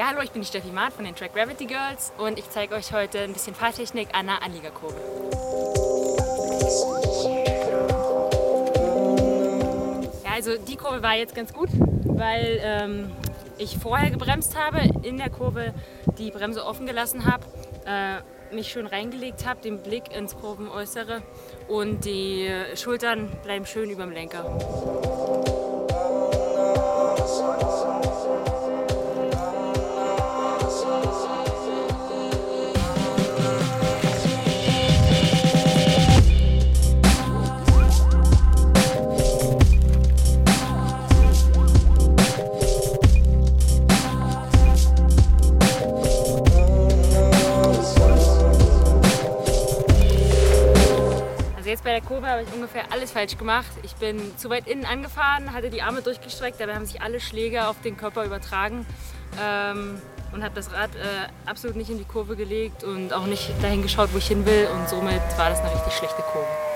Hallo, ich bin die Steffi Maat von den Track Gravity Girls und ich zeige euch heute ein bisschen Fahrtechnik an der Anliegerkurve. Ja, also die Kurve war jetzt ganz gut, weil ähm, ich vorher gebremst habe, in der Kurve die Bremse offen gelassen habe, äh, mich schön reingelegt habe, den Blick ins Kurvenäußere und die Schultern bleiben schön über dem Lenker. Jetzt bei der Kurve habe ich ungefähr alles falsch gemacht. Ich bin zu weit innen angefahren, hatte die Arme durchgestreckt, dabei haben sich alle Schläge auf den Körper übertragen ähm, und habe das Rad äh, absolut nicht in die Kurve gelegt und auch nicht dahin geschaut, wo ich hin will und somit war das eine richtig schlechte Kurve.